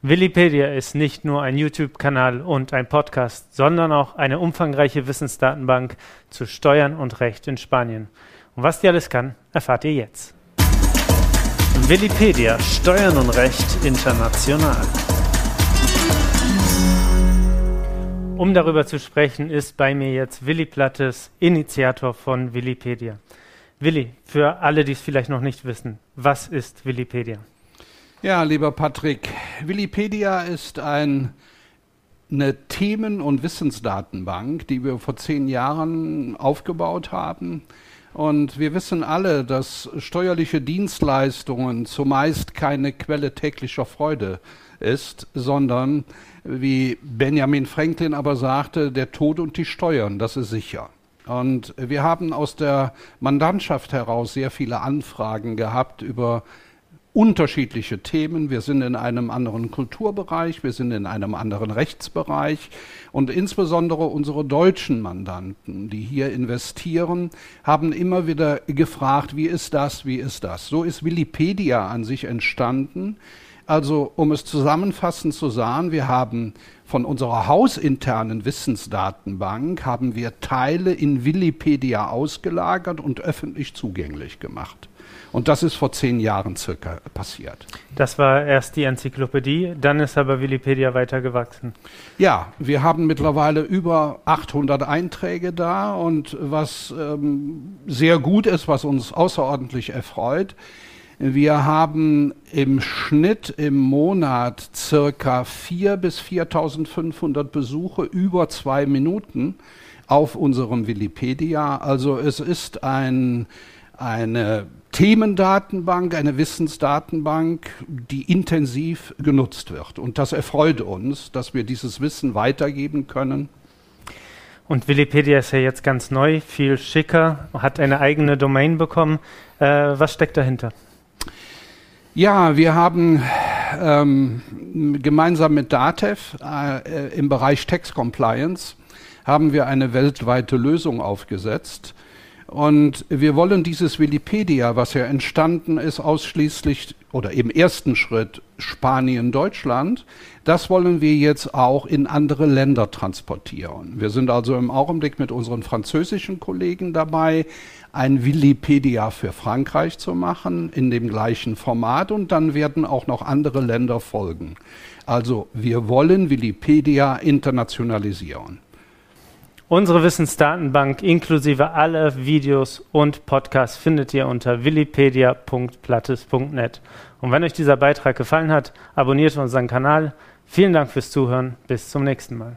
Willipedia ist nicht nur ein YouTube-Kanal und ein Podcast, sondern auch eine umfangreiche Wissensdatenbank zu Steuern und Recht in Spanien. Und was die alles kann, erfahrt ihr jetzt. Willipedia Steuern und Recht international. Um darüber zu sprechen, ist bei mir jetzt Willi Plattes, Initiator von Willipedia. Willi, für alle, die es vielleicht noch nicht wissen, was ist Willipedia? Ja, lieber Patrick, Wikipedia ist ein, eine Themen- und Wissensdatenbank, die wir vor zehn Jahren aufgebaut haben. Und wir wissen alle, dass steuerliche Dienstleistungen zumeist keine Quelle täglicher Freude ist, sondern, wie Benjamin Franklin aber sagte, der Tod und die Steuern, das ist sicher. Und wir haben aus der Mandantschaft heraus sehr viele Anfragen gehabt über unterschiedliche Themen. Wir sind in einem anderen Kulturbereich, wir sind in einem anderen Rechtsbereich und insbesondere unsere deutschen Mandanten, die hier investieren, haben immer wieder gefragt, wie ist das, wie ist das. So ist Wikipedia an sich entstanden. Also, um es zusammenfassend zu sagen, wir haben von unserer hausinternen Wissensdatenbank haben wir Teile in Wikipedia ausgelagert und öffentlich zugänglich gemacht. Und das ist vor zehn Jahren circa passiert. Das war erst die Enzyklopädie, dann ist aber Wikipedia weiter gewachsen. Ja, wir haben mittlerweile über 800 Einträge da und was ähm, sehr gut ist, was uns außerordentlich erfreut, wir haben im Schnitt im Monat circa 4.000 bis 4.500 Besuche über zwei Minuten auf unserem Wikipedia. Also es ist ein, eine Themendatenbank, eine Wissensdatenbank, die intensiv genutzt wird. Und das erfreut uns, dass wir dieses Wissen weitergeben können. Und Wikipedia ist ja jetzt ganz neu, viel schicker, hat eine eigene Domain bekommen. Äh, was steckt dahinter? Ja, wir haben ähm, gemeinsam mit DATEV äh, im Bereich Tax Compliance haben wir eine weltweite Lösung aufgesetzt und wir wollen dieses Wikipedia, was ja entstanden ist, ausschließlich oder im ersten Schritt Spanien, Deutschland, das wollen wir jetzt auch in andere Länder transportieren. Wir sind also im Augenblick mit unseren französischen Kollegen dabei, ein Wikipedia für Frankreich zu machen in dem gleichen Format und dann werden auch noch andere Länder folgen. Also wir wollen Wikipedia internationalisieren. Unsere Wissensdatenbank inklusive aller Videos und Podcasts findet ihr unter willipedia.plattes.net. Und wenn euch dieser Beitrag gefallen hat, abonniert unseren Kanal. Vielen Dank fürs Zuhören. Bis zum nächsten Mal.